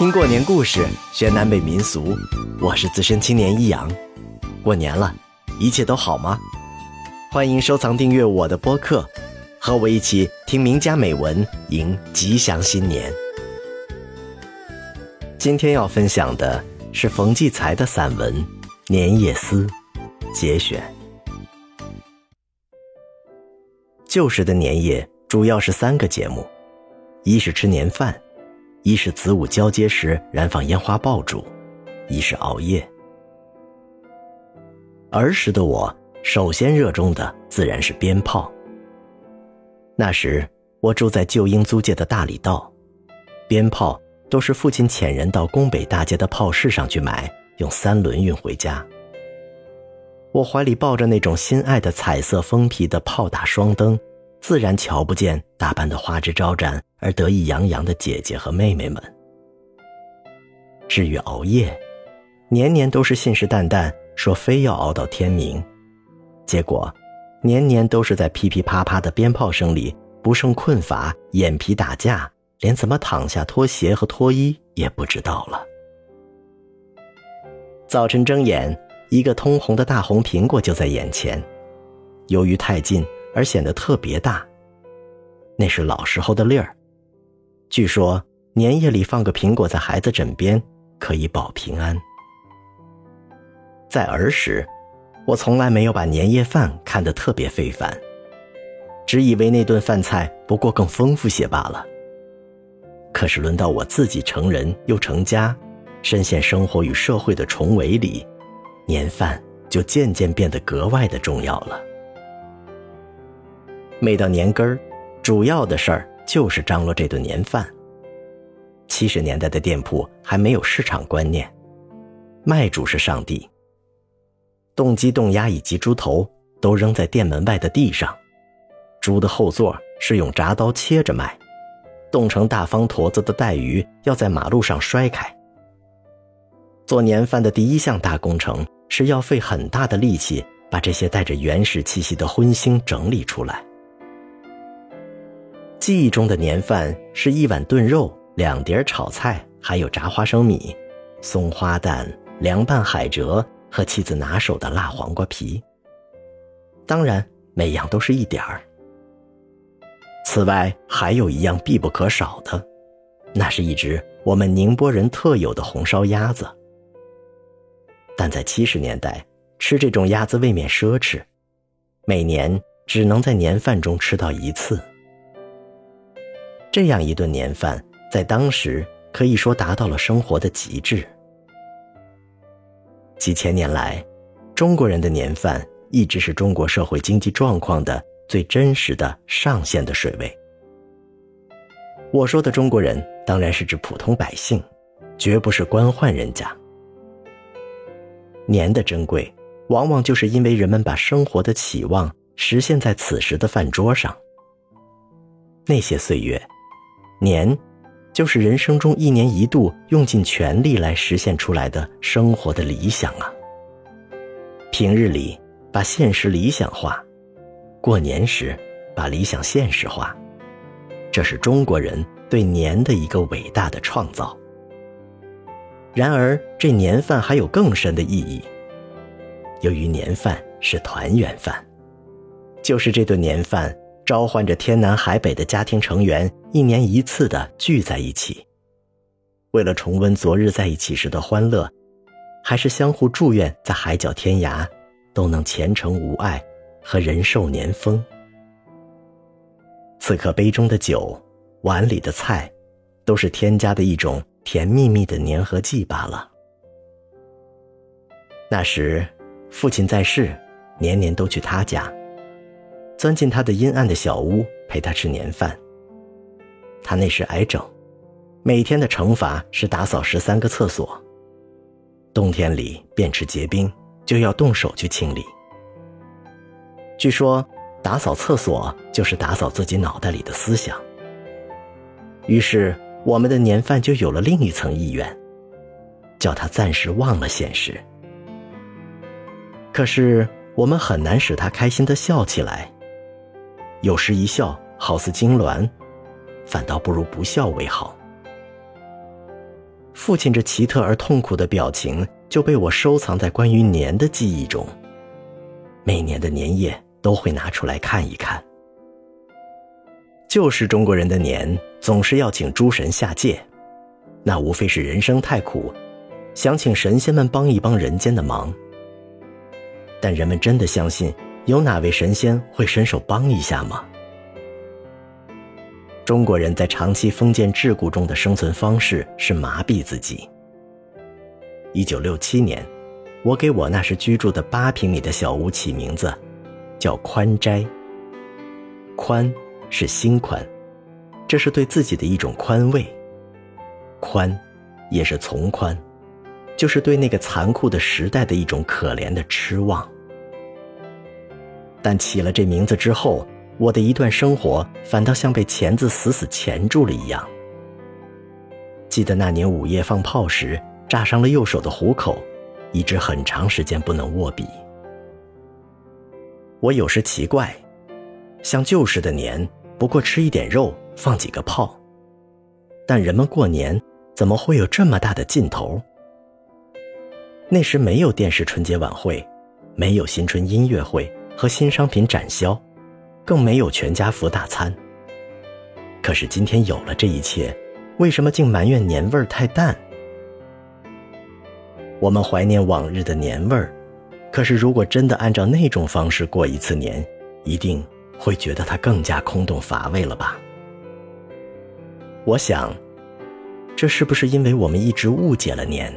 听过年故事，学南北民俗。我是资深青年一阳。过年了，一切都好吗？欢迎收藏订阅我的播客，和我一起听名家美文，迎吉祥新年。今天要分享的是冯骥才的散文《年夜思》节选。旧时的年夜主要是三个节目，一是吃年饭。一是子午交接时燃放烟花爆竹，一是熬夜。儿时的我，首先热衷的自然是鞭炮。那时我住在旧英租界的大理道，鞭炮都是父亲遣人到宫北大街的炮市上去买，用三轮运回家。我怀里抱着那种心爱的彩色封皮的炮打双灯。自然瞧不见打扮的花枝招展而得意洋洋的姐姐和妹妹们。至于熬夜，年年都是信誓旦旦说非要熬到天明，结果，年年都是在噼噼啪啪的鞭炮声里不胜困乏，眼皮打架，连怎么躺下脱鞋和脱衣也不知道了。早晨睁眼，一个通红的大红苹果就在眼前，由于太近。而显得特别大，那是老时候的粒儿。据说年夜里放个苹果在孩子枕边，可以保平安。在儿时，我从来没有把年夜饭看得特别非凡，只以为那顿饭菜不过更丰富些罢了。可是轮到我自己成人又成家，深陷生活与社会的重围里，年饭就渐渐变得格外的重要了。每到年根儿，主要的事儿就是张罗这顿年饭。七十年代的店铺还没有市场观念，卖主是上帝。冻鸡、冻鸭以及猪头都扔在店门外的地上，猪的后座是用铡刀切着卖，冻成大方坨子的带鱼要在马路上摔开。做年饭的第一项大工程是要费很大的力气把这些带着原始气息的荤腥整理出来。记忆中的年饭是一碗炖肉、两碟炒菜，还有炸花生米、松花蛋、凉拌海蜇和妻子拿手的辣黄瓜皮。当然，每样都是一点儿。此外，还有一样必不可少的，那是一只我们宁波人特有的红烧鸭子。但在七十年代，吃这种鸭子未免奢侈，每年只能在年饭中吃到一次。这样一顿年饭，在当时可以说达到了生活的极致。几千年来，中国人的年饭一直是中国社会经济状况的最真实的上限的水位。我说的中国人，当然是指普通百姓，绝不是官宦人家。年的珍贵，往往就是因为人们把生活的期望实现在此时的饭桌上。那些岁月。年，就是人生中一年一度用尽全力来实现出来的生活的理想啊。平日里把现实理想化，过年时把理想现实化，这是中国人对年的一个伟大的创造。然而，这年饭还有更深的意义。由于年饭是团圆饭，就是这顿年饭。召唤着天南海北的家庭成员，一年一次的聚在一起，为了重温昨日在一起时的欢乐，还是相互祝愿在海角天涯都能前程无碍和人寿年丰。此刻杯中的酒，碗里的菜，都是添加的一种甜蜜蜜的粘合剂罢了。那时，父亲在世，年年都去他家。钻进他的阴暗的小屋，陪他吃年饭。他那时癌症，每天的惩罚是打扫十三个厕所。冬天里便池结冰，就要动手去清理。据说打扫厕所就是打扫自己脑袋里的思想。于是我们的年饭就有了另一层意愿，叫他暂时忘了现实。可是我们很难使他开心的笑起来。有时一笑，好似痉挛，反倒不如不笑为好。父亲这奇特而痛苦的表情就被我收藏在关于年的记忆中。每年的年夜都会拿出来看一看。就是中国人的年总是要请诸神下界，那无非是人生太苦，想请神仙们帮一帮人间的忙。但人们真的相信有哪位神仙会伸手帮一下吗？中国人在长期封建桎梏中的生存方式是麻痹自己。一九六七年，我给我那时居住的八平米的小屋起名字，叫宽斋。宽是心宽，这是对自己的一种宽慰；宽，也是从宽，就是对那个残酷的时代的一种可怜的痴望。但起了这名字之后，我的一段生活反倒像被钳子死死钳住了一样。记得那年午夜放炮时，炸伤了右手的虎口，一直很长时间不能握笔。我有时奇怪，像旧时的年，不过吃一点肉，放几个炮，但人们过年怎么会有这么大的劲头？那时没有电视春节晚会，没有新春音乐会和新商品展销。更没有全家福大餐。可是今天有了这一切，为什么竟埋怨年味儿太淡？我们怀念往日的年味儿，可是如果真的按照那种方式过一次年，一定会觉得它更加空洞乏味了吧？我想，这是不是因为我们一直误解了年？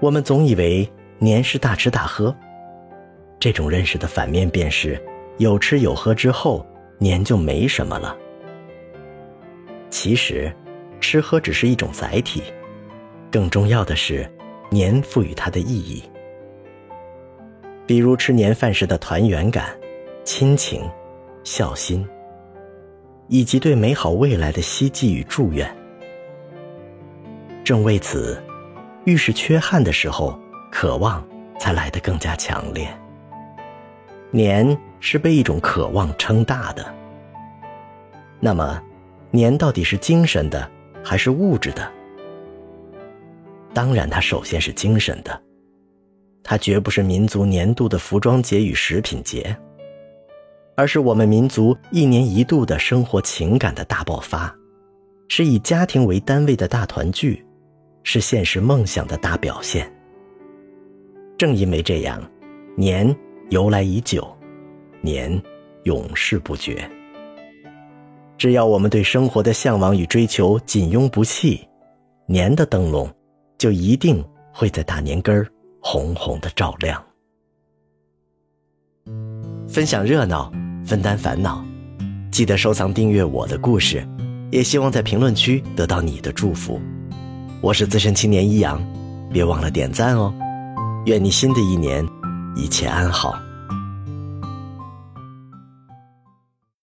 我们总以为年是大吃大喝，这种认识的反面便是。有吃有喝之后，年就没什么了。其实，吃喝只是一种载体，更重要的是，年赋予它的意义。比如吃年饭时的团圆感、亲情、孝心，以及对美好未来的希冀与祝愿。正为此，遇是缺憾的时候，渴望才来得更加强烈。年。是被一种渴望撑大的。那么，年到底是精神的还是物质的？当然，它首先是精神的。它绝不是民族年度的服装节与食品节，而是我们民族一年一度的生活情感的大爆发，是以家庭为单位的大团聚，是现实梦想的大表现。正因为这样，年由来已久。年，永世不绝。只要我们对生活的向往与追求紧拥不弃，年的灯笼就一定会在大年根儿红红的照亮。分享热闹，分担烦恼，记得收藏订阅我的故事，也希望在评论区得到你的祝福。我是资深青年一阳，别忘了点赞哦。愿你新的一年一切安好。